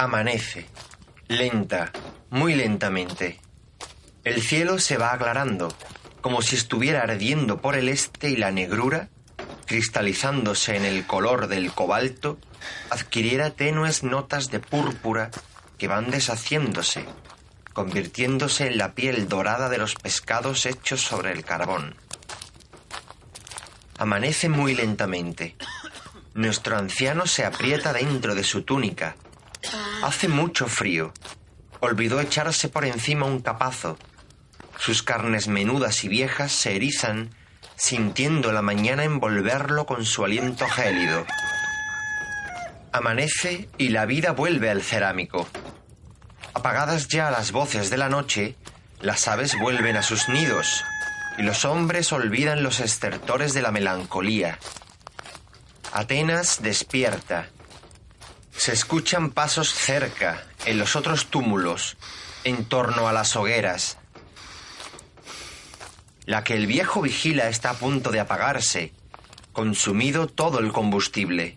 Amanece, lenta, muy lentamente. El cielo se va aclarando, como si estuviera ardiendo por el este y la negrura, cristalizándose en el color del cobalto, adquiriera tenues notas de púrpura que van deshaciéndose, convirtiéndose en la piel dorada de los pescados hechos sobre el carbón. Amanece muy lentamente. Nuestro anciano se aprieta dentro de su túnica, Hace mucho frío. Olvidó echarse por encima un capazo. Sus carnes menudas y viejas se erizan, sintiendo la mañana envolverlo con su aliento gélido. Amanece y la vida vuelve al cerámico. Apagadas ya las voces de la noche, las aves vuelven a sus nidos y los hombres olvidan los estertores de la melancolía. Atenas despierta se escuchan pasos cerca, en los otros túmulos, en torno a las hogueras. La que el viejo vigila está a punto de apagarse, consumido todo el combustible.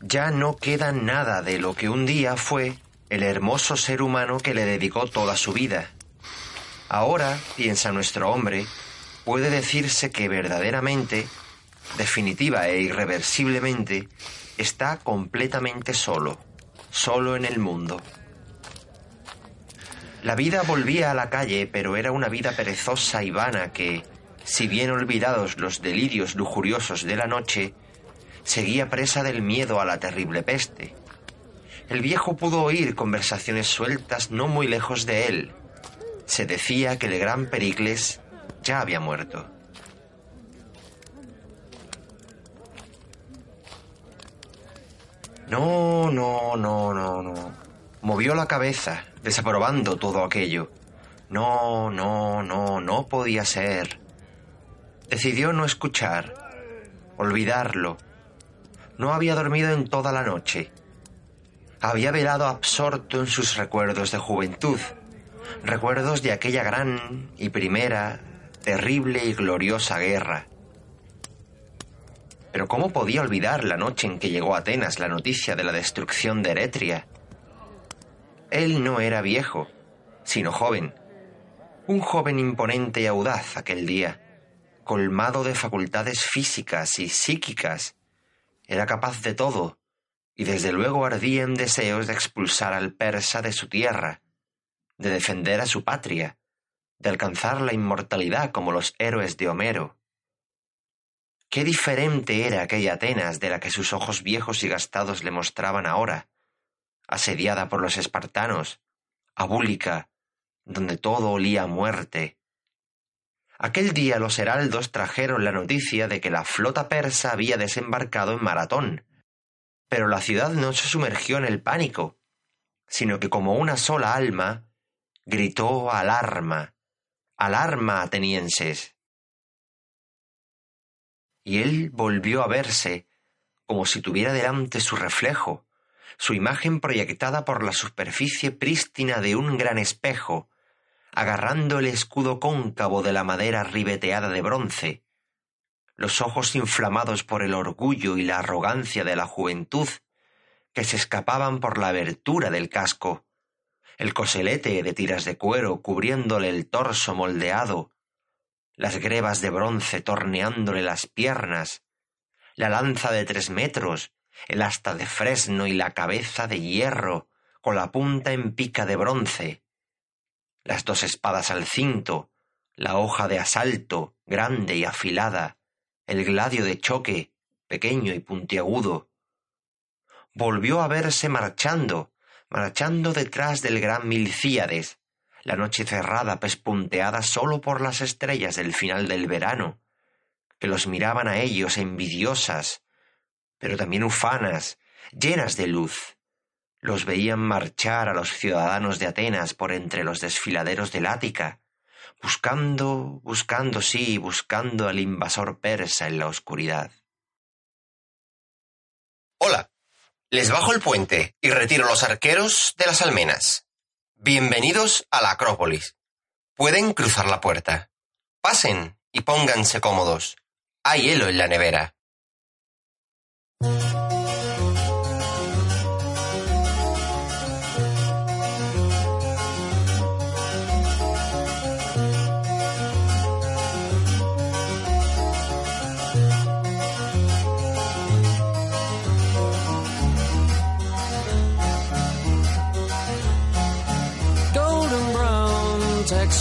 Ya no queda nada de lo que un día fue el hermoso ser humano que le dedicó toda su vida. Ahora, piensa nuestro hombre, puede decirse que verdaderamente, definitiva e irreversiblemente, está completamente solo, solo en el mundo. La vida volvía a la calle, pero era una vida perezosa y vana que, si bien olvidados los delirios lujuriosos de la noche, seguía presa del miedo a la terrible peste. El viejo pudo oír conversaciones sueltas no muy lejos de él. Se decía que el gran Pericles ya había muerto. No, no, no, no, no. Movió la cabeza, desaprobando todo aquello. No, no, no, no podía ser. Decidió no escuchar, olvidarlo. No había dormido en toda la noche. Había velado absorto en sus recuerdos de juventud, recuerdos de aquella gran y primera, terrible y gloriosa guerra pero ¿cómo podía olvidar la noche en que llegó a Atenas la noticia de la destrucción de Eretria? Él no era viejo, sino joven. Un joven imponente y audaz aquel día, colmado de facultades físicas y psíquicas. Era capaz de todo, y desde luego ardía en deseos de expulsar al persa de su tierra, de defender a su patria, de alcanzar la inmortalidad como los héroes de Homero. Qué diferente era aquella Atenas de la que sus ojos viejos y gastados le mostraban ahora, asediada por los espartanos, abúlica, donde todo olía a muerte. Aquel día los heraldos trajeron la noticia de que la flota persa había desembarcado en Maratón, pero la ciudad no se sumergió en el pánico, sino que como una sola alma gritó alarma, alarma atenienses y él volvió a verse como si tuviera delante su reflejo, su imagen proyectada por la superficie prístina de un gran espejo, agarrando el escudo cóncavo de la madera ribeteada de bronce, los ojos inflamados por el orgullo y la arrogancia de la juventud, que se escapaban por la abertura del casco, el coselete de tiras de cuero cubriéndole el torso moldeado, las grebas de bronce torneándole las piernas, la lanza de tres metros, el asta de fresno y la cabeza de hierro con la punta en pica de bronce, las dos espadas al cinto, la hoja de asalto grande y afilada, el gladio de choque pequeño y puntiagudo. Volvió a verse marchando, marchando detrás del gran Milcíades, la noche cerrada pespunteada sólo por las estrellas del final del verano, que los miraban a ellos envidiosas, pero también ufanas, llenas de luz. Los veían marchar a los ciudadanos de Atenas por entre los desfiladeros del Ática, buscando, buscando, sí, buscando al invasor persa en la oscuridad. Hola, les bajo el puente y retiro los arqueros de las almenas. Bienvenidos a la Acrópolis. Pueden cruzar la puerta. Pasen y pónganse cómodos. Hay hielo en la nevera.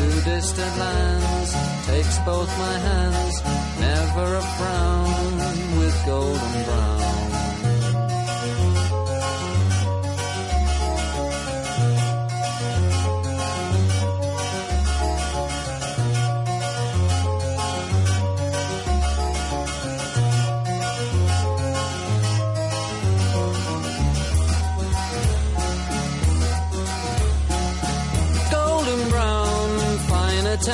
to distant lands takes both my hands never a frown with golden brown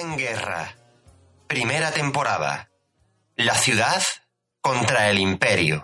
En guerra. Primera temporada. La ciudad contra el imperio.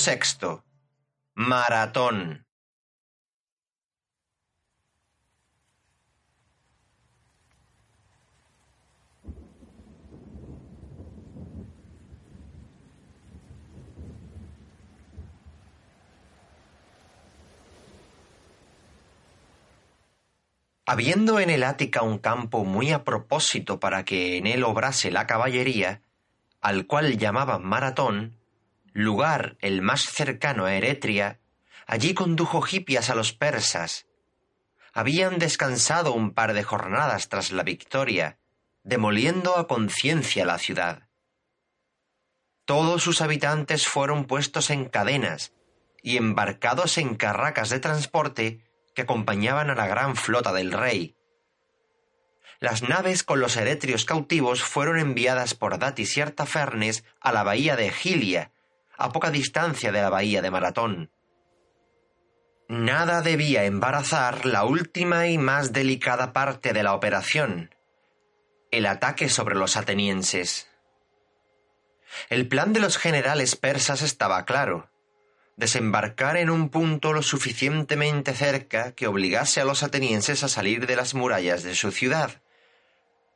Sexto. Maratón. Habiendo en el Ática un campo muy a propósito para que en él obrase la caballería, al cual llamaban Maratón, lugar el más cercano a Eretria, allí condujo Hipias a los persas. Habían descansado un par de jornadas tras la victoria, demoliendo a conciencia la ciudad. Todos sus habitantes fueron puestos en cadenas y embarcados en carracas de transporte que acompañaban a la gran flota del rey. Las naves con los eretrios cautivos fueron enviadas por Datis y Artafernes a la bahía de Gilia, a poca distancia de la bahía de Maratón. Nada debía embarazar la última y más delicada parte de la operación, el ataque sobre los atenienses. El plan de los generales persas estaba claro desembarcar en un punto lo suficientemente cerca que obligase a los atenienses a salir de las murallas de su ciudad,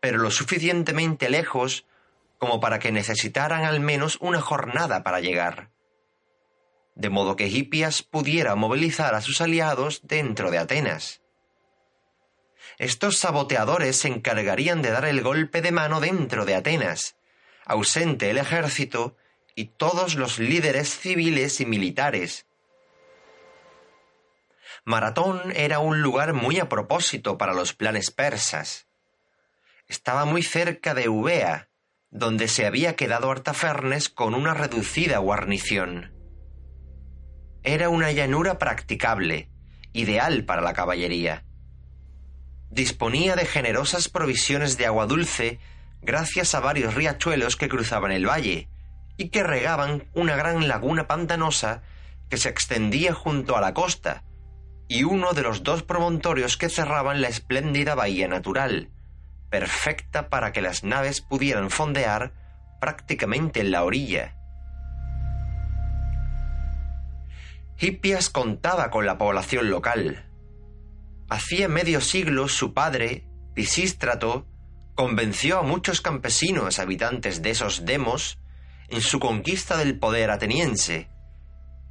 pero lo suficientemente lejos como para que necesitaran al menos una jornada para llegar, de modo que Hipias pudiera movilizar a sus aliados dentro de Atenas. Estos saboteadores se encargarían de dar el golpe de mano dentro de Atenas, ausente el ejército y todos los líderes civiles y militares. Maratón era un lugar muy a propósito para los planes persas. Estaba muy cerca de Eubea, donde se había quedado Artafernes con una reducida guarnición. Era una llanura practicable, ideal para la caballería. Disponía de generosas provisiones de agua dulce gracias a varios riachuelos que cruzaban el valle, y que regaban una gran laguna pantanosa que se extendía junto a la costa, y uno de los dos promontorios que cerraban la espléndida bahía natural, perfecta para que las naves pudieran fondear prácticamente en la orilla. Hippias contaba con la población local. Hacía medio siglo su padre, Pisístrato, convenció a muchos campesinos habitantes de esos demos en su conquista del poder ateniense.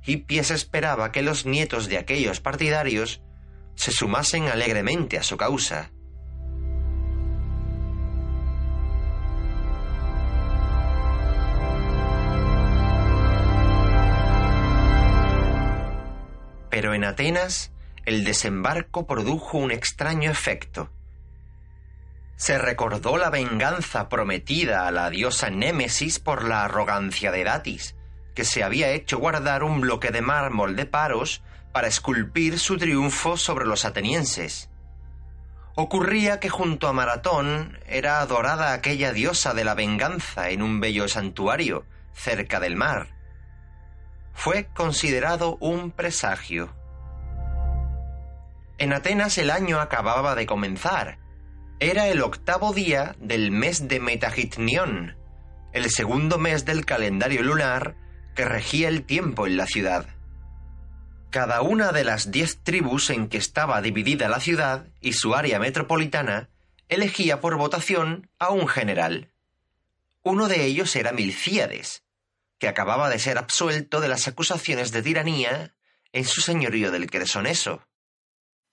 Hippias esperaba que los nietos de aquellos partidarios se sumasen alegremente a su causa. Pero en Atenas el desembarco produjo un extraño efecto se recordó la venganza prometida a la diosa Némesis por la arrogancia de Datis, que se había hecho guardar un bloque de mármol de Paros para esculpir su triunfo sobre los atenienses. Ocurría que junto a Maratón era adorada aquella diosa de la venganza en un bello santuario cerca del mar. Fue considerado un presagio. En Atenas el año acababa de comenzar, era el octavo día del mes de Metagitnión, el segundo mes del calendario lunar que regía el tiempo en la ciudad. Cada una de las diez tribus en que estaba dividida la ciudad y su área metropolitana elegía por votación a un general. Uno de ellos era Milcíades, que acababa de ser absuelto de las acusaciones de tiranía en su señorío del Cresoneso.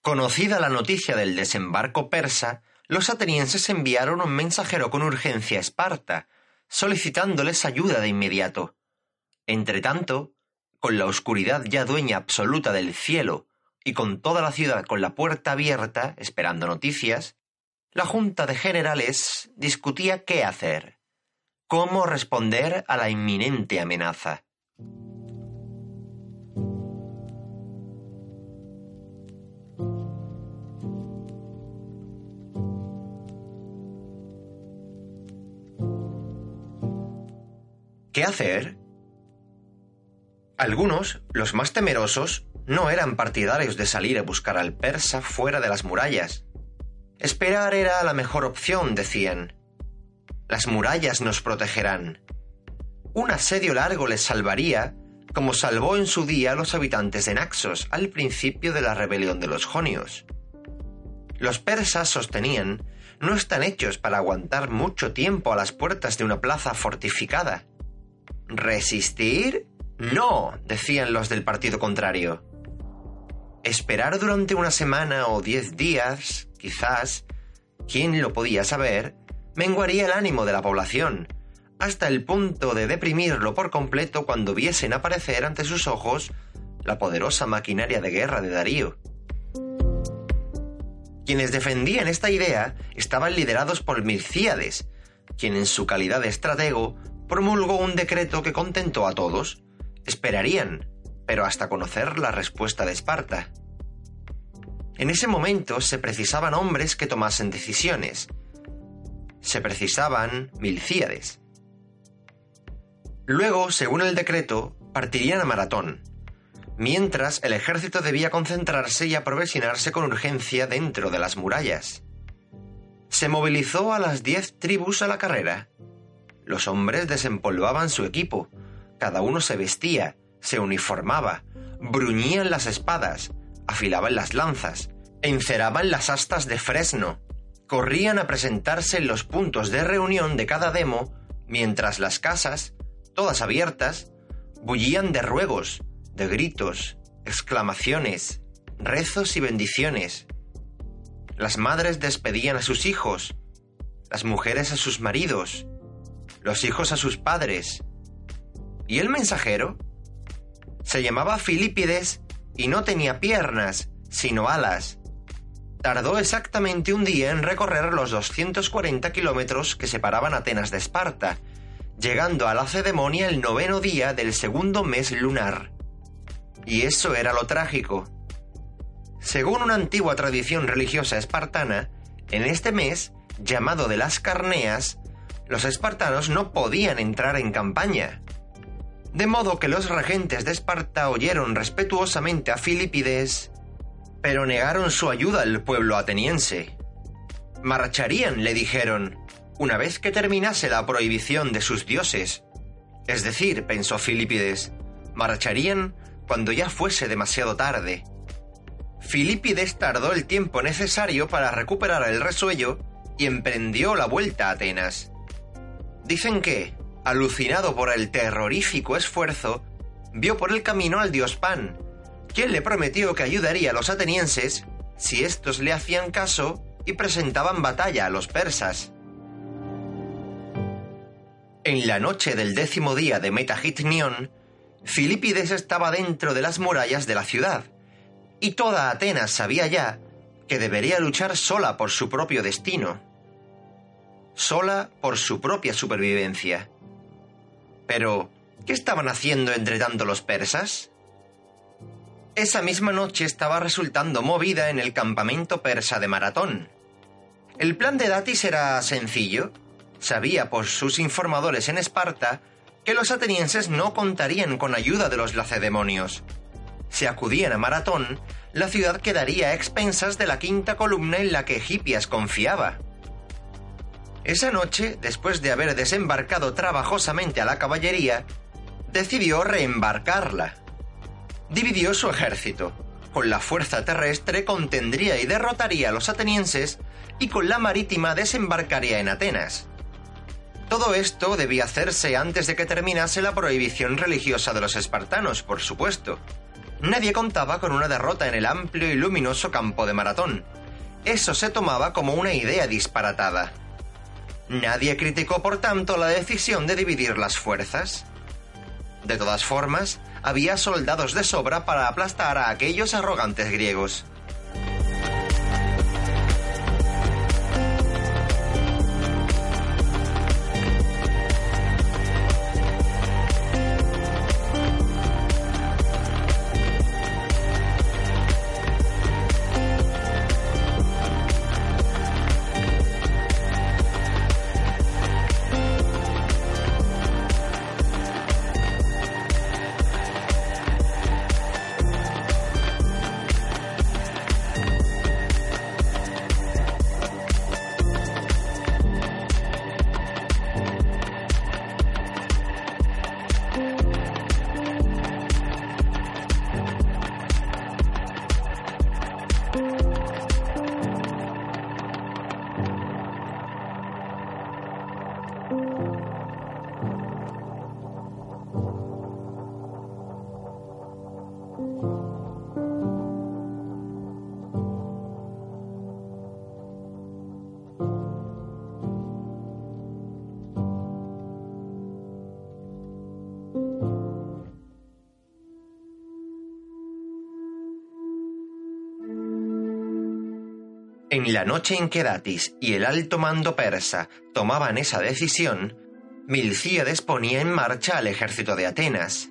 Conocida la noticia del desembarco persa, los atenienses enviaron un mensajero con urgencia a Esparta, solicitándoles ayuda de inmediato. Entretanto, con la oscuridad ya dueña absoluta del cielo y con toda la ciudad con la puerta abierta, esperando noticias, la Junta de Generales discutía qué hacer, cómo responder a la inminente amenaza. ¿Qué hacer? Algunos, los más temerosos, no eran partidarios de salir a buscar al persa fuera de las murallas. Esperar era la mejor opción, decían. Las murallas nos protegerán. Un asedio largo les salvaría como salvó en su día a los habitantes de Naxos al principio de la rebelión de los jonios. Los persas sostenían no están hechos para aguantar mucho tiempo a las puertas de una plaza fortificada. ¿Resistir? No, decían los del partido contrario. Esperar durante una semana o diez días, quizás, quién lo podía saber, menguaría el ánimo de la población, hasta el punto de deprimirlo por completo cuando viesen aparecer ante sus ojos la poderosa maquinaria de guerra de Darío. Quienes defendían esta idea estaban liderados por Milcíades, quien en su calidad de estratego promulgó un decreto que contentó a todos. Esperarían, pero hasta conocer la respuesta de Esparta. En ese momento se precisaban hombres que tomasen decisiones. Se precisaban Milcíades. Luego, según el decreto, partirían a Maratón, mientras el ejército debía concentrarse y aprovisionarse con urgencia dentro de las murallas. Se movilizó a las diez tribus a la carrera. Los hombres desempolvaban su equipo, cada uno se vestía, se uniformaba, bruñían las espadas, afilaban las lanzas, enceraban las astas de fresno, corrían a presentarse en los puntos de reunión de cada demo, mientras las casas, todas abiertas, bullían de ruegos, de gritos, exclamaciones, rezos y bendiciones. Las madres despedían a sus hijos, las mujeres a sus maridos, los hijos a sus padres. ¿Y el mensajero? Se llamaba Filipides y no tenía piernas, sino alas. Tardó exactamente un día en recorrer los 240 kilómetros que separaban Atenas de Esparta, llegando a la Cedemonia el noveno día del segundo mes lunar. Y eso era lo trágico. Según una antigua tradición religiosa espartana, en este mes, llamado de las Carneas, los espartanos no podían entrar en campaña. De modo que los regentes de Esparta oyeron respetuosamente a Filipides, pero negaron su ayuda al pueblo ateniense. Marcharían, le dijeron, una vez que terminase la prohibición de sus dioses. Es decir, pensó Filipides, marcharían cuando ya fuese demasiado tarde. Filipides tardó el tiempo necesario para recuperar el resuello y emprendió la vuelta a Atenas. Dicen que, alucinado por el terrorífico esfuerzo, vio por el camino al dios Pan, quien le prometió que ayudaría a los atenienses si estos le hacían caso y presentaban batalla a los persas. En la noche del décimo día de Metagitnion, Filipides estaba dentro de las murallas de la ciudad, y toda Atenas sabía ya que debería luchar sola por su propio destino, sola por su propia supervivencia. Pero, ¿qué estaban haciendo entre tanto los persas? Esa misma noche estaba resultando movida en el campamento persa de Maratón. El plan de Datis era sencillo. Sabía por sus informadores en Esparta que los atenienses no contarían con ayuda de los lacedemonios. Si acudían a Maratón, la ciudad quedaría a expensas de la quinta columna en la que Hipias confiaba. Esa noche, después de haber desembarcado trabajosamente a la caballería, decidió reembarcarla. Dividió su ejército. Con la fuerza terrestre contendría y derrotaría a los atenienses y con la marítima desembarcaría en Atenas. Todo esto debía hacerse antes de que terminase la prohibición religiosa de los espartanos, por supuesto. Nadie contaba con una derrota en el amplio y luminoso campo de Maratón. Eso se tomaba como una idea disparatada. Nadie criticó, por tanto, la decisión de dividir las fuerzas. De todas formas, había soldados de sobra para aplastar a aquellos arrogantes griegos. La noche en que Datis y el alto mando persa tomaban esa decisión, Milcíades ponía en marcha al ejército de Atenas.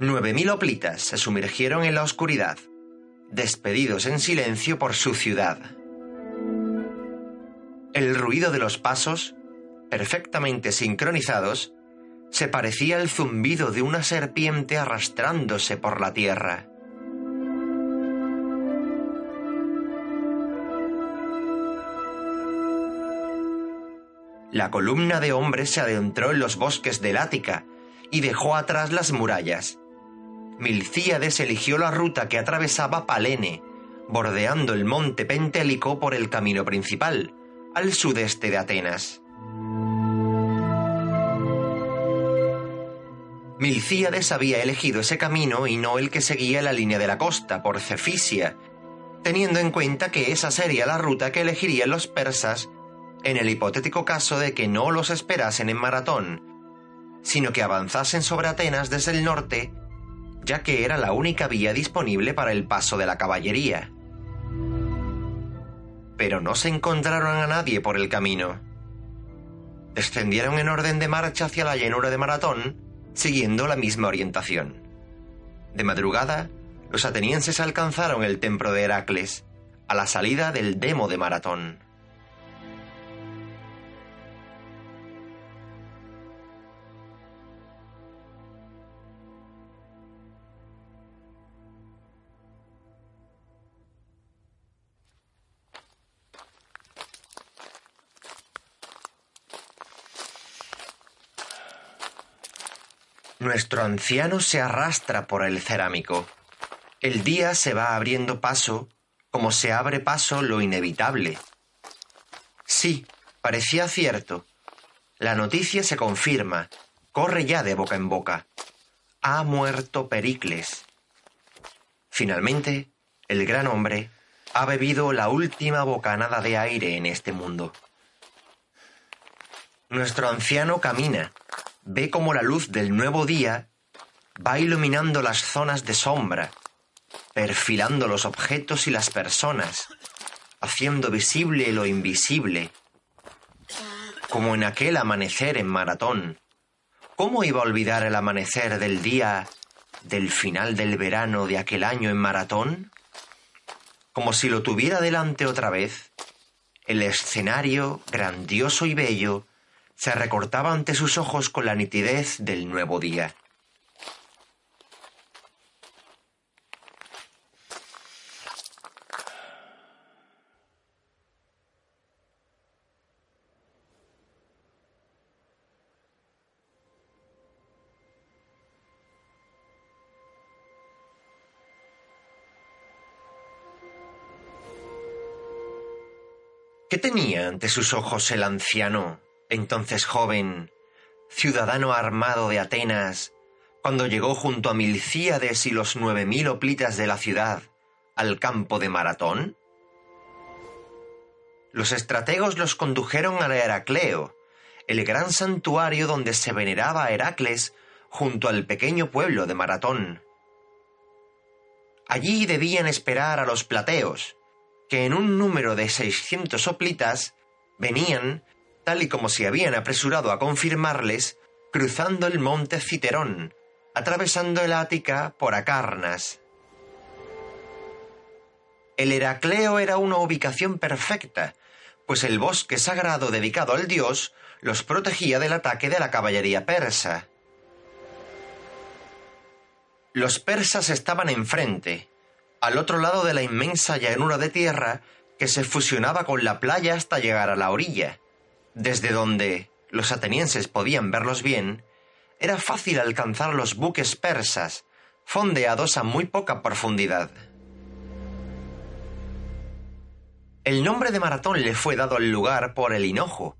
Nueve mil hoplitas se sumergieron en la oscuridad, despedidos en silencio por su ciudad. El ruido de los pasos, perfectamente sincronizados, se parecía al zumbido de una serpiente arrastrándose por la tierra. La columna de hombres se adentró en los bosques del Ática y dejó atrás las murallas. Milcíades eligió la ruta que atravesaba Palene, bordeando el monte Pentélico por el camino principal, al sudeste de Atenas. Milcíades había elegido ese camino y no el que seguía la línea de la costa, por Cefisia, teniendo en cuenta que esa sería la ruta que elegirían los persas en el hipotético caso de que no los esperasen en Maratón, sino que avanzasen sobre Atenas desde el norte, ya que era la única vía disponible para el paso de la caballería. Pero no se encontraron a nadie por el camino. Descendieron en orden de marcha hacia la llanura de Maratón, siguiendo la misma orientación. De madrugada, los atenienses alcanzaron el templo de Heracles, a la salida del demo de Maratón. Nuestro anciano se arrastra por el cerámico. El día se va abriendo paso como se abre paso lo inevitable. Sí, parecía cierto. La noticia se confirma, corre ya de boca en boca. Ha muerto Pericles. Finalmente, el gran hombre ha bebido la última bocanada de aire en este mundo. Nuestro anciano camina, ve como la luz del nuevo día va iluminando las zonas de sombra, perfilando los objetos y las personas, haciendo visible lo invisible, como en aquel amanecer en maratón. ¿Cómo iba a olvidar el amanecer del día del final del verano de aquel año en maratón? Como si lo tuviera delante otra vez, el escenario grandioso y bello se recortaba ante sus ojos con la nitidez del nuevo día. ¿Qué tenía ante sus ojos el anciano entonces joven, ciudadano armado de Atenas, cuando llegó junto a Milcíades y los nueve mil hoplitas de la ciudad al campo de Maratón? Los estrategos los condujeron al Heracleo, el gran santuario donde se veneraba a Heracles junto al pequeño pueblo de Maratón. Allí debían esperar a los plateos, que en un número de seiscientos hoplitas venían tal y como se habían apresurado a confirmarles, cruzando el monte Citerón, atravesando el Ática por Acarnas. El Heracleo era una ubicación perfecta, pues el bosque sagrado dedicado al dios los protegía del ataque de la caballería persa. Los persas estaban enfrente, al otro lado de la inmensa llanura de tierra que se fusionaba con la playa hasta llegar a la orilla desde donde los atenienses podían verlos bien, era fácil alcanzar los buques persas, fondeados a muy poca profundidad. El nombre de Maratón le fue dado al lugar por el hinojo,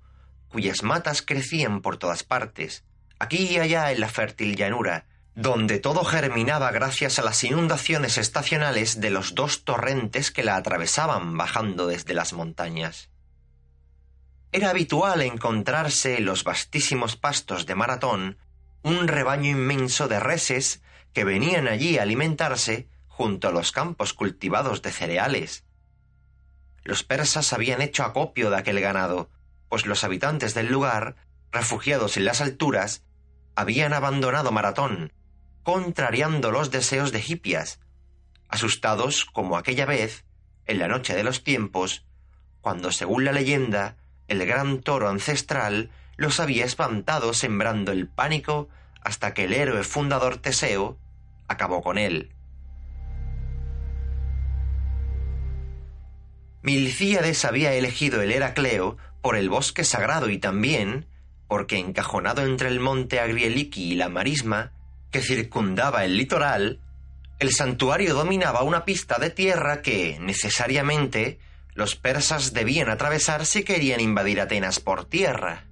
cuyas matas crecían por todas partes, aquí y allá en la fértil llanura, donde todo germinaba gracias a las inundaciones estacionales de los dos torrentes que la atravesaban bajando desde las montañas. Era habitual encontrarse en los vastísimos pastos de Maratón un rebaño inmenso de reses que venían allí a alimentarse junto a los campos cultivados de cereales. los persas habían hecho acopio de aquel ganado, pues los habitantes del lugar, refugiados en las alturas, habían abandonado Maratón, contrariando los deseos de Hipias, asustados como aquella vez, en la noche de los tiempos, cuando, según la leyenda, el gran toro ancestral los había espantado sembrando el pánico hasta que el héroe fundador Teseo acabó con él. Milcíades había elegido el Heracleo por el bosque sagrado y también porque encajonado entre el monte Agrieliki y la marisma que circundaba el litoral, el santuario dominaba una pista de tierra que, necesariamente, los persas debían atravesar si querían invadir Atenas por tierra.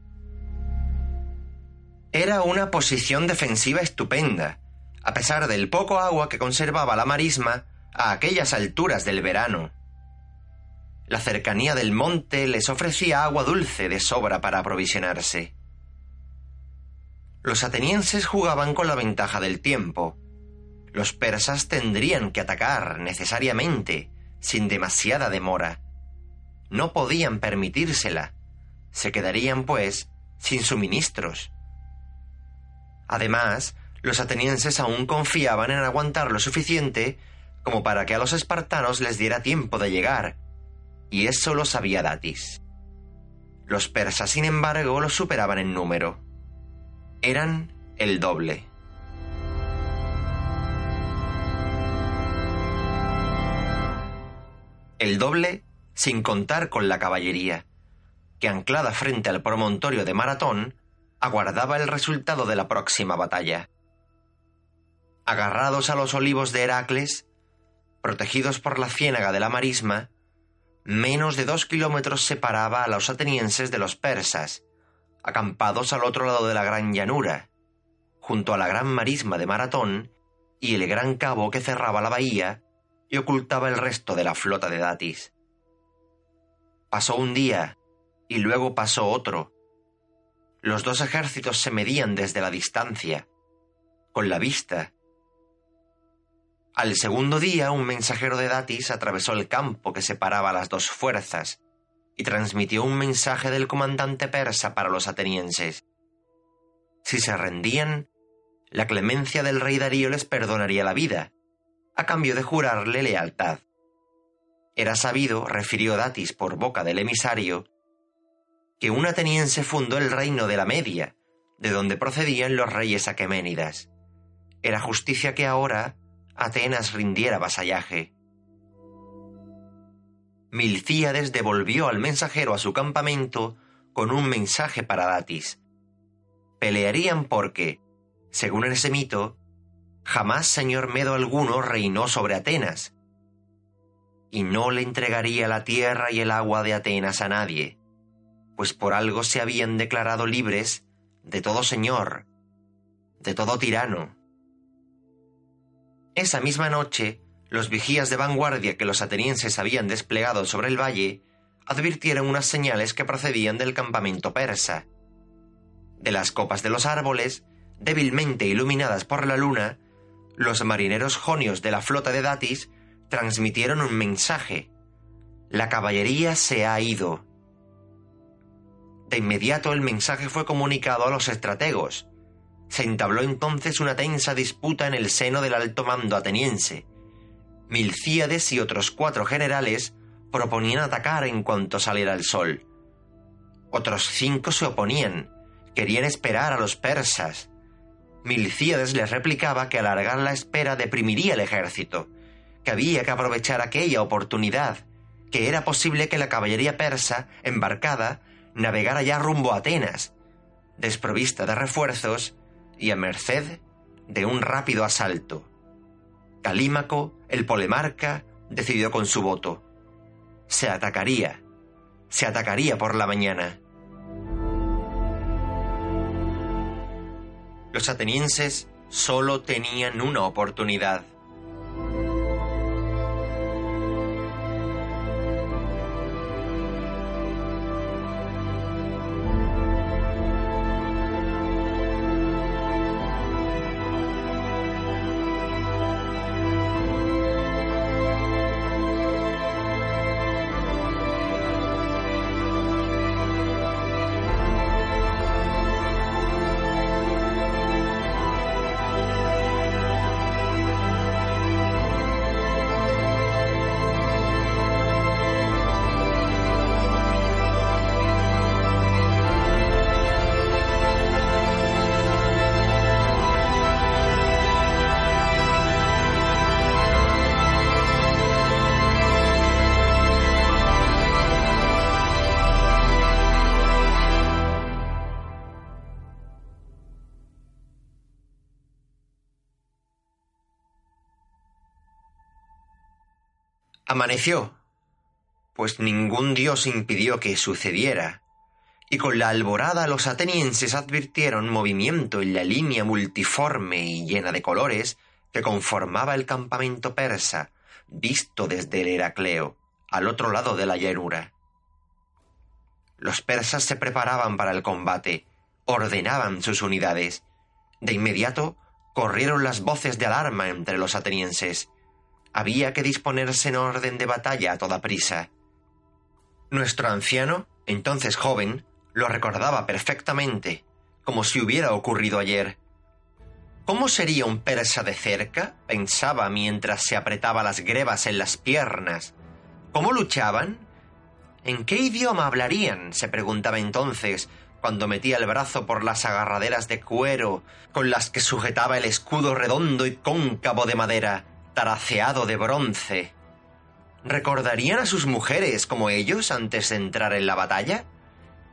Era una posición defensiva estupenda, a pesar del poco agua que conservaba la marisma a aquellas alturas del verano. La cercanía del monte les ofrecía agua dulce de sobra para aprovisionarse. Los atenienses jugaban con la ventaja del tiempo. Los persas tendrían que atacar necesariamente, sin demasiada demora no podían permitírsela. Se quedarían, pues, sin suministros. Además, los atenienses aún confiaban en aguantar lo suficiente como para que a los espartanos les diera tiempo de llegar, y eso lo sabía Datis. Los persas, sin embargo, los superaban en número. Eran el doble. El doble sin contar con la caballería, que anclada frente al promontorio de Maratón, aguardaba el resultado de la próxima batalla. Agarrados a los olivos de Heracles, protegidos por la ciénaga de la marisma, menos de dos kilómetros separaba a los atenienses de los persas, acampados al otro lado de la gran llanura, junto a la gran marisma de Maratón y el gran cabo que cerraba la bahía y ocultaba el resto de la flota de Datis. Pasó un día y luego pasó otro. Los dos ejércitos se medían desde la distancia, con la vista. Al segundo día un mensajero de Datis atravesó el campo que separaba las dos fuerzas y transmitió un mensaje del comandante persa para los atenienses. Si se rendían, la clemencia del rey Darío les perdonaría la vida, a cambio de jurarle lealtad. Era sabido, refirió Datis por boca del emisario, que un ateniense fundó el reino de la Media, de donde procedían los reyes aqueménidas. Era justicia que ahora Atenas rindiera vasallaje. Milcíades devolvió al mensajero a su campamento con un mensaje para Datis. Pelearían porque, según ese mito, jamás señor Medo alguno reinó sobre Atenas, y no le entregaría la tierra y el agua de Atenas a nadie, pues por algo se habían declarado libres de todo señor, de todo tirano. Esa misma noche, los vigías de vanguardia que los atenienses habían desplegado sobre el valle advirtieron unas señales que procedían del campamento persa. De las copas de los árboles, débilmente iluminadas por la luna, los marineros jonios de la flota de Datis transmitieron un mensaje. La caballería se ha ido. De inmediato el mensaje fue comunicado a los estrategos. Se entabló entonces una tensa disputa en el seno del alto mando ateniense. Milcíades y otros cuatro generales proponían atacar en cuanto saliera el sol. Otros cinco se oponían, querían esperar a los persas. Milcíades les replicaba que alargar la espera deprimiría el ejército que había que aprovechar aquella oportunidad, que era posible que la caballería persa, embarcada, navegara ya rumbo a Atenas, desprovista de refuerzos y a merced de un rápido asalto. Calímaco, el polemarca, decidió con su voto. Se atacaría, se atacaría por la mañana. Los atenienses solo tenían una oportunidad Pues ningún dios impidió que sucediera, y con la alborada los atenienses advirtieron movimiento en la línea multiforme y llena de colores que conformaba el campamento persa, visto desde el Heracleo, al otro lado de la llanura. Los persas se preparaban para el combate, ordenaban sus unidades. De inmediato corrieron las voces de alarma entre los atenienses. Había que disponerse en orden de batalla a toda prisa. Nuestro anciano, entonces joven, lo recordaba perfectamente, como si hubiera ocurrido ayer. ¿Cómo sería un persa de cerca? pensaba mientras se apretaba las grebas en las piernas. ¿Cómo luchaban? ¿En qué idioma hablarían? se preguntaba entonces, cuando metía el brazo por las agarraderas de cuero con las que sujetaba el escudo redondo y cóncavo de madera, taraceado de bronce. ¿Recordarían a sus mujeres como ellos antes de entrar en la batalla?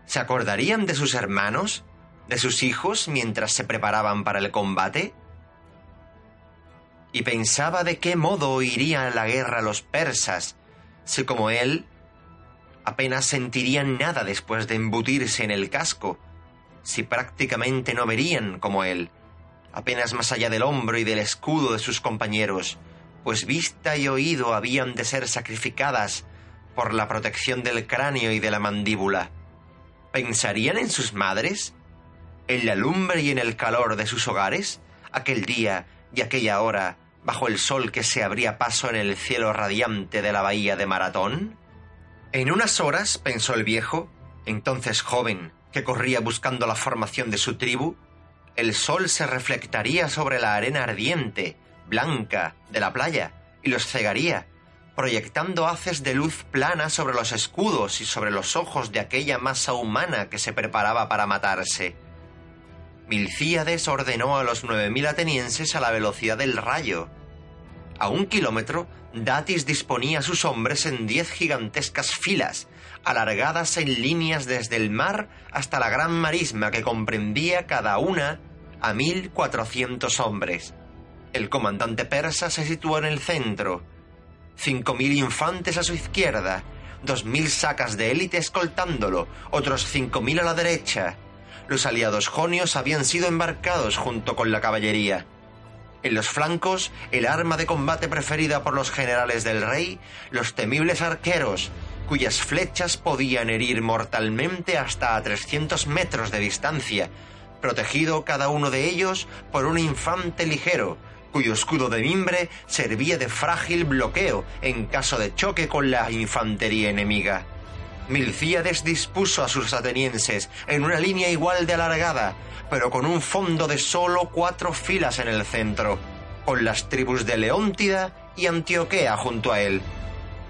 ¿Se acordarían de sus hermanos, de sus hijos mientras se preparaban para el combate? Y pensaba de qué modo irían a la guerra los persas, si como él apenas sentirían nada después de embutirse en el casco, si prácticamente no verían como él, apenas más allá del hombro y del escudo de sus compañeros, pues vista y oído habían de ser sacrificadas por la protección del cráneo y de la mandíbula. ¿Pensarían en sus madres? ¿En la lumbre y en el calor de sus hogares? Aquel día y aquella hora, bajo el sol que se abría paso en el cielo radiante de la bahía de Maratón? En unas horas, pensó el viejo, entonces joven, que corría buscando la formación de su tribu, el sol se reflectaría sobre la arena ardiente, blanca, de la playa, y los cegaría, proyectando haces de luz plana sobre los escudos y sobre los ojos de aquella masa humana que se preparaba para matarse. Milcíades ordenó a los nueve mil atenienses a la velocidad del rayo. A un kilómetro Datis disponía a sus hombres en diez gigantescas filas, alargadas en líneas desde el mar hasta la gran marisma que comprendía cada una a mil cuatrocientos hombres. El comandante persa se situó en el centro, cinco mil infantes a su izquierda, dos mil sacas de élite escoltándolo, otros cinco mil a la derecha. Los aliados jonios habían sido embarcados junto con la caballería. En los flancos, el arma de combate preferida por los generales del rey, los temibles arqueros, cuyas flechas podían herir mortalmente hasta a 300 metros de distancia, protegido cada uno de ellos por un infante ligero, cuyo escudo de mimbre servía de frágil bloqueo en caso de choque con la infantería enemiga. Milcíades dispuso a sus atenienses en una línea igual de alargada, pero con un fondo de solo cuatro filas en el centro, con las tribus de Leóntida y Antioquea junto a él.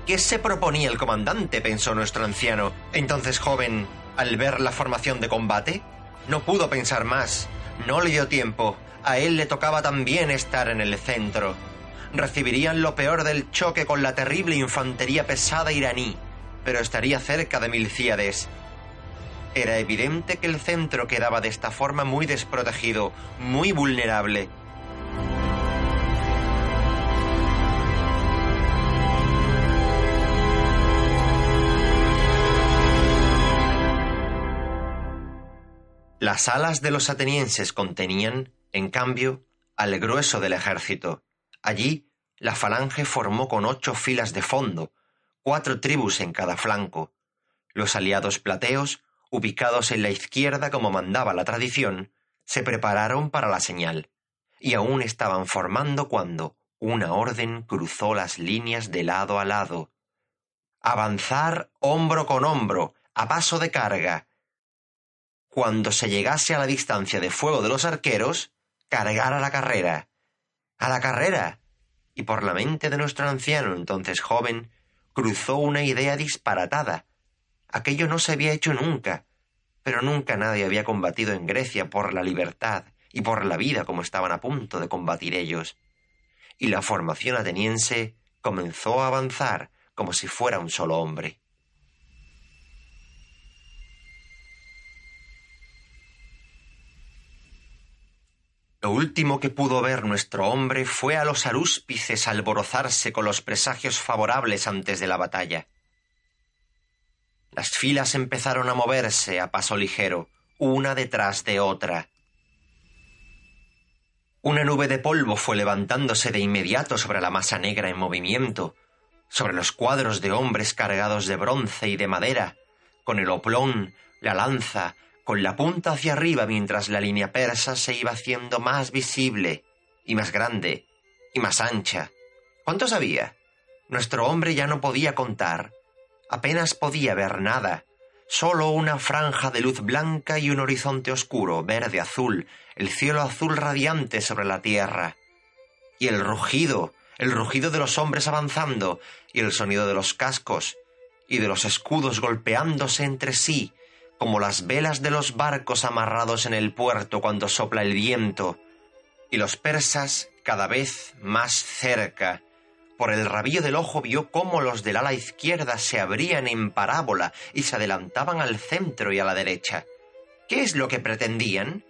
¿Qué se proponía el comandante? pensó nuestro anciano, entonces joven, al ver la formación de combate. No pudo pensar más, no le dio tiempo, a él le tocaba también estar en el centro. Recibirían lo peor del choque con la terrible infantería pesada iraní, pero estaría cerca de Milcíades. Era evidente que el centro quedaba de esta forma muy desprotegido, muy vulnerable. Las alas de los atenienses contenían, en cambio, al grueso del ejército. Allí, la falange formó con ocho filas de fondo, cuatro tribus en cada flanco. Los aliados plateos ubicados en la izquierda como mandaba la tradición, se prepararon para la señal, y aún estaban formando cuando una orden cruzó las líneas de lado a lado. Avanzar hombro con hombro, a paso de carga. Cuando se llegase a la distancia de fuego de los arqueros, cargar a la carrera. A la carrera. Y por la mente de nuestro anciano, entonces joven, cruzó una idea disparatada, Aquello no se había hecho nunca, pero nunca nadie había combatido en Grecia por la libertad y por la vida como estaban a punto de combatir ellos. Y la formación ateniense comenzó a avanzar como si fuera un solo hombre. Lo último que pudo ver nuestro hombre fue a los arúspices alborozarse con los presagios favorables antes de la batalla. Las filas empezaron a moverse a paso ligero, una detrás de otra. Una nube de polvo fue levantándose de inmediato sobre la masa negra en movimiento, sobre los cuadros de hombres cargados de bronce y de madera, con el oplón, la lanza, con la punta hacia arriba mientras la línea persa se iba haciendo más visible y más grande y más ancha. ¿Cuántos había? Nuestro hombre ya no podía contar. Apenas podía ver nada. Solo una franja de luz blanca y un horizonte oscuro, verde azul, el cielo azul radiante sobre la tierra. Y el rugido, el rugido de los hombres avanzando, y el sonido de los cascos, y de los escudos golpeándose entre sí, como las velas de los barcos amarrados en el puerto cuando sopla el viento, y los persas cada vez más cerca. Por el rabillo del ojo vio cómo los del ala izquierda se abrían en parábola y se adelantaban al centro y a la derecha. ¿Qué es lo que pretendían?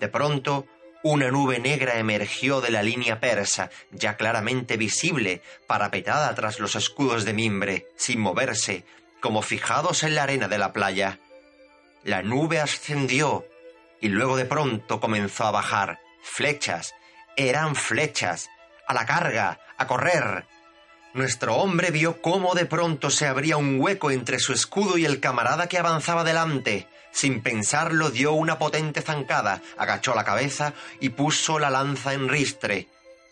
De pronto, una nube negra emergió de la línea persa, ya claramente visible, parapetada tras los escudos de mimbre, sin moverse, como fijados en la arena de la playa. La nube ascendió y luego de pronto comenzó a bajar. Flechas, eran flechas. A la carga, a correr. Nuestro hombre vio cómo de pronto se abría un hueco entre su escudo y el camarada que avanzaba delante. Sin pensarlo dio una potente zancada, agachó la cabeza y puso la lanza en ristre.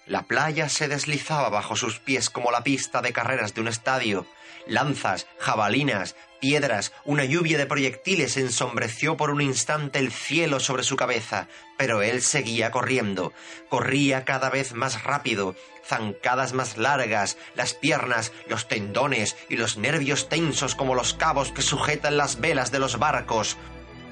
La playa se deslizaba bajo sus pies como la pista de carreras de un estadio. Lanzas, jabalinas, piedras, una lluvia de proyectiles ensombreció por un instante el cielo sobre su cabeza, pero él seguía corriendo. Corría cada vez más rápido, zancadas más largas, las piernas, los tendones y los nervios tensos como los cabos que sujetan las velas de los barcos.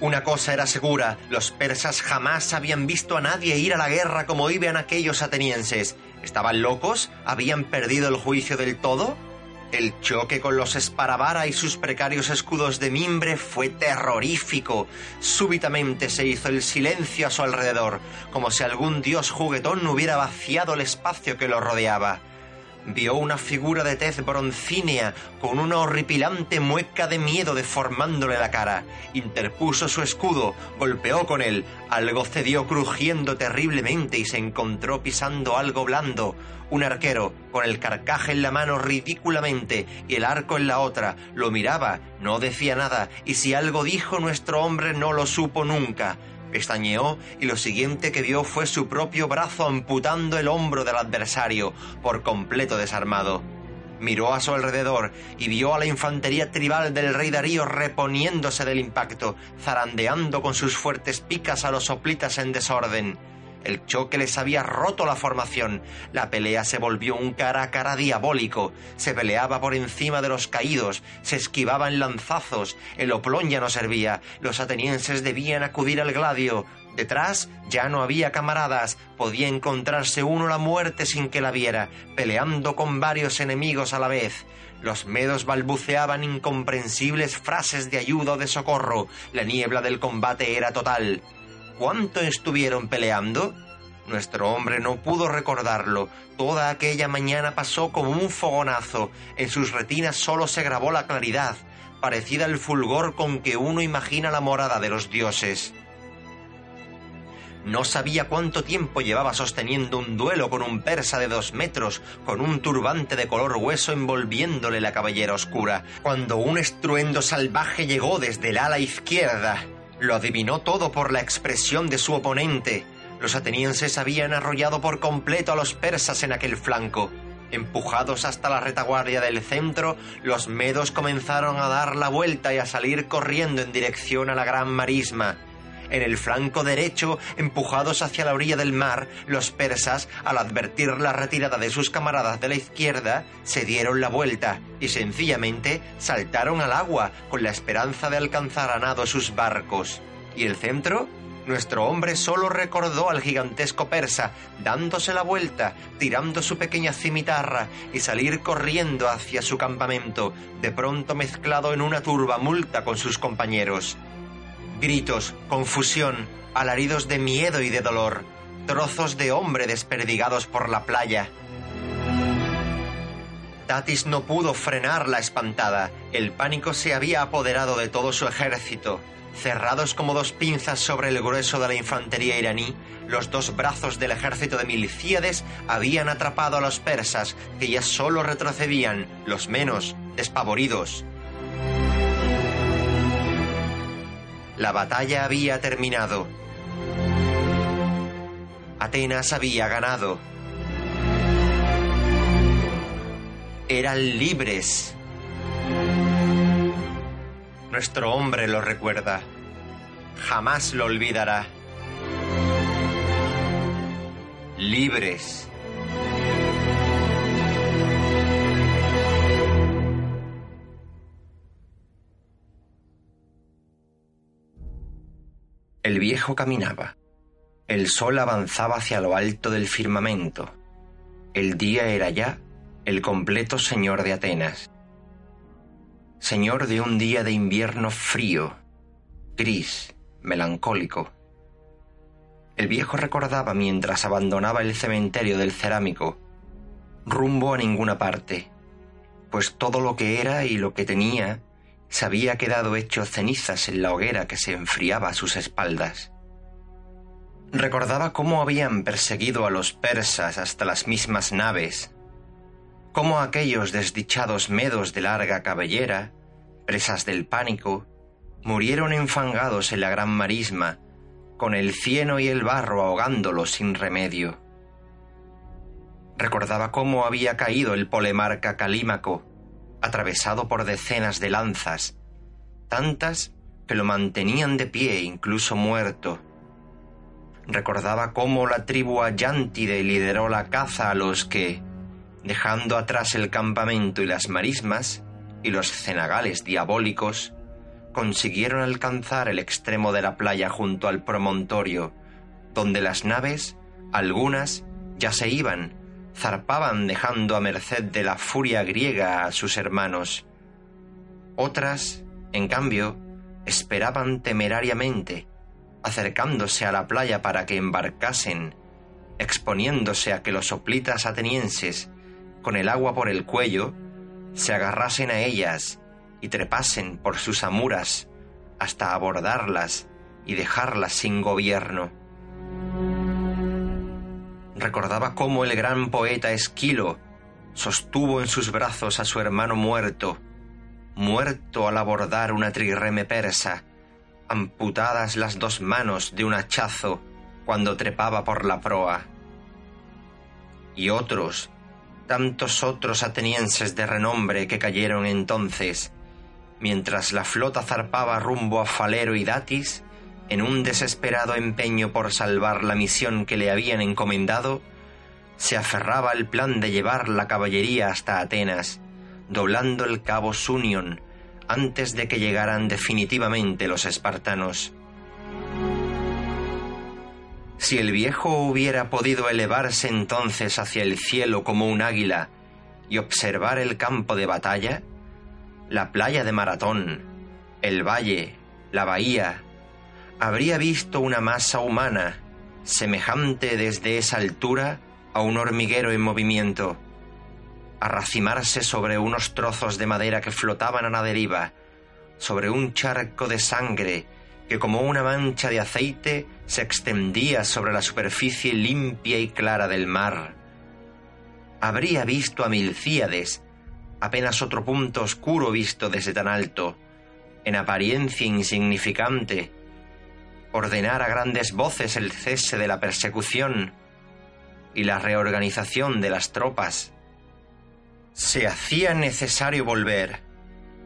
Una cosa era segura, los persas jamás habían visto a nadie ir a la guerra como iban aquellos atenienses. ¿Estaban locos? ¿Habían perdido el juicio del todo? El choque con los Esparavara y sus precarios escudos de mimbre fue terrorífico. Súbitamente se hizo el silencio a su alrededor, como si algún dios juguetón hubiera vaciado el espacio que lo rodeaba. Vio una figura de tez broncínea con una horripilante mueca de miedo deformándole la cara. Interpuso su escudo, golpeó con él, algo cedió crujiendo terriblemente y se encontró pisando algo blando. Un arquero, con el carcaje en la mano ridículamente y el arco en la otra, lo miraba, no decía nada, y si algo dijo nuestro hombre no lo supo nunca. Pestañeó y lo siguiente que vio fue su propio brazo amputando el hombro del adversario, por completo desarmado. Miró a su alrededor y vio a la infantería tribal del rey Darío reponiéndose del impacto, zarandeando con sus fuertes picas a los soplitas en desorden. El choque les había roto la formación. La pelea se volvió un cara a cara diabólico. Se peleaba por encima de los caídos, se esquivaban lanzazos, el oplón ya no servía, los atenienses debían acudir al gladio. Detrás ya no había camaradas, podía encontrarse uno la muerte sin que la viera, peleando con varios enemigos a la vez. Los medos balbuceaban incomprensibles frases de ayuda o de socorro. La niebla del combate era total. ¿Cuánto estuvieron peleando? Nuestro hombre no pudo recordarlo. Toda aquella mañana pasó como un fogonazo. En sus retinas solo se grabó la claridad, parecida al fulgor con que uno imagina la morada de los dioses. No sabía cuánto tiempo llevaba sosteniendo un duelo con un persa de dos metros, con un turbante de color hueso envolviéndole la cabellera oscura, cuando un estruendo salvaje llegó desde el ala izquierda. Lo adivinó todo por la expresión de su oponente. Los atenienses habían arrollado por completo a los persas en aquel flanco. Empujados hasta la retaguardia del centro, los medos comenzaron a dar la vuelta y a salir corriendo en dirección a la gran marisma. En el flanco derecho, empujados hacia la orilla del mar, los persas, al advertir la retirada de sus camaradas de la izquierda, se dieron la vuelta y sencillamente saltaron al agua con la esperanza de alcanzar a nado sus barcos. ¿Y el centro? Nuestro hombre solo recordó al gigantesco persa, dándose la vuelta, tirando su pequeña cimitarra y salir corriendo hacia su campamento, de pronto mezclado en una turba multa con sus compañeros. Gritos, confusión, alaridos de miedo y de dolor. trozos de hombre desperdigados por la playa. Tatis no pudo frenar la espantada. El pánico se había apoderado de todo su ejército. Cerrados como dos pinzas sobre el grueso de la infantería iraní, los dos brazos del ejército de Milcíades habían atrapado a los persas, que ya solo retrocedían, los menos, despavoridos. La batalla había terminado. Atenas había ganado. Eran libres. Nuestro hombre lo recuerda. Jamás lo olvidará. Libres. El viejo caminaba. El sol avanzaba hacia lo alto del firmamento. El día era ya el completo señor de Atenas. Señor de un día de invierno frío, gris, melancólico. El viejo recordaba mientras abandonaba el cementerio del cerámico, rumbo a ninguna parte, pues todo lo que era y lo que tenía se había quedado hecho cenizas en la hoguera que se enfriaba a sus espaldas. Recordaba cómo habían perseguido a los persas hasta las mismas naves, cómo aquellos desdichados medos de larga cabellera, presas del pánico, murieron enfangados en la gran marisma, con el cieno y el barro ahogándolos sin remedio. Recordaba cómo había caído el polemarca Calímaco, atravesado por decenas de lanzas, tantas que lo mantenían de pie incluso muerto. Recordaba cómo la tribu Ayántide lideró la caza a los que, dejando atrás el campamento y las marismas y los cenagales diabólicos, consiguieron alcanzar el extremo de la playa junto al promontorio, donde las naves, algunas, ya se iban, zarpaban dejando a merced de la furia griega a sus hermanos. Otras, en cambio, esperaban temerariamente, acercándose a la playa para que embarcasen, exponiéndose a que los soplitas atenienses, con el agua por el cuello, se agarrasen a ellas y trepasen por sus amuras hasta abordarlas y dejarlas sin gobierno recordaba cómo el gran poeta Esquilo sostuvo en sus brazos a su hermano muerto, muerto al abordar una trireme persa, amputadas las dos manos de un hachazo cuando trepaba por la proa. Y otros, tantos otros atenienses de renombre que cayeron entonces, mientras la flota zarpaba rumbo a Falero y Datis, en un desesperado empeño por salvar la misión que le habían encomendado, se aferraba al plan de llevar la caballería hasta Atenas, doblando el cabo Sunion antes de que llegaran definitivamente los espartanos. Si el viejo hubiera podido elevarse entonces hacia el cielo como un águila y observar el campo de batalla, la playa de Maratón, el valle, la bahía, habría visto una masa humana semejante desde esa altura a un hormiguero en movimiento, arracimarse sobre unos trozos de madera que flotaban a la deriva, sobre un charco de sangre que como una mancha de aceite se extendía sobre la superficie limpia y clara del mar. Habría visto a Milcíades, apenas otro punto oscuro visto desde tan alto, en apariencia insignificante, ordenar a grandes voces el cese de la persecución y la reorganización de las tropas. Se hacía necesario volver,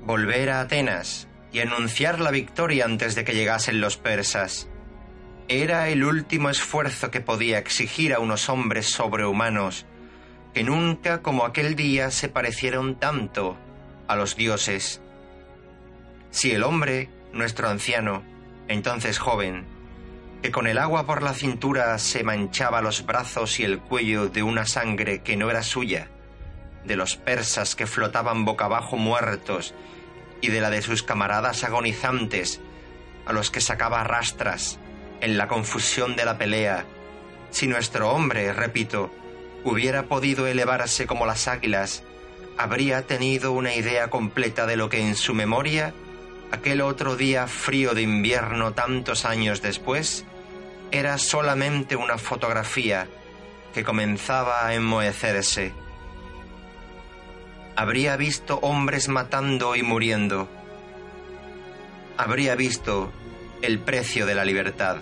volver a Atenas y anunciar la victoria antes de que llegasen los persas. Era el último esfuerzo que podía exigir a unos hombres sobrehumanos que nunca como aquel día se parecieron tanto a los dioses. Si el hombre, nuestro anciano, entonces joven, que con el agua por la cintura se manchaba los brazos y el cuello de una sangre que no era suya, de los persas que flotaban boca abajo muertos y de la de sus camaradas agonizantes, a los que sacaba rastras en la confusión de la pelea, Si nuestro hombre, repito, hubiera podido elevarse como las águilas, habría tenido una idea completa de lo que en su memoria, aquel otro día frío de invierno tantos años después, era solamente una fotografía que comenzaba a enmohecerse. Habría visto hombres matando y muriendo. Habría visto el precio de la libertad.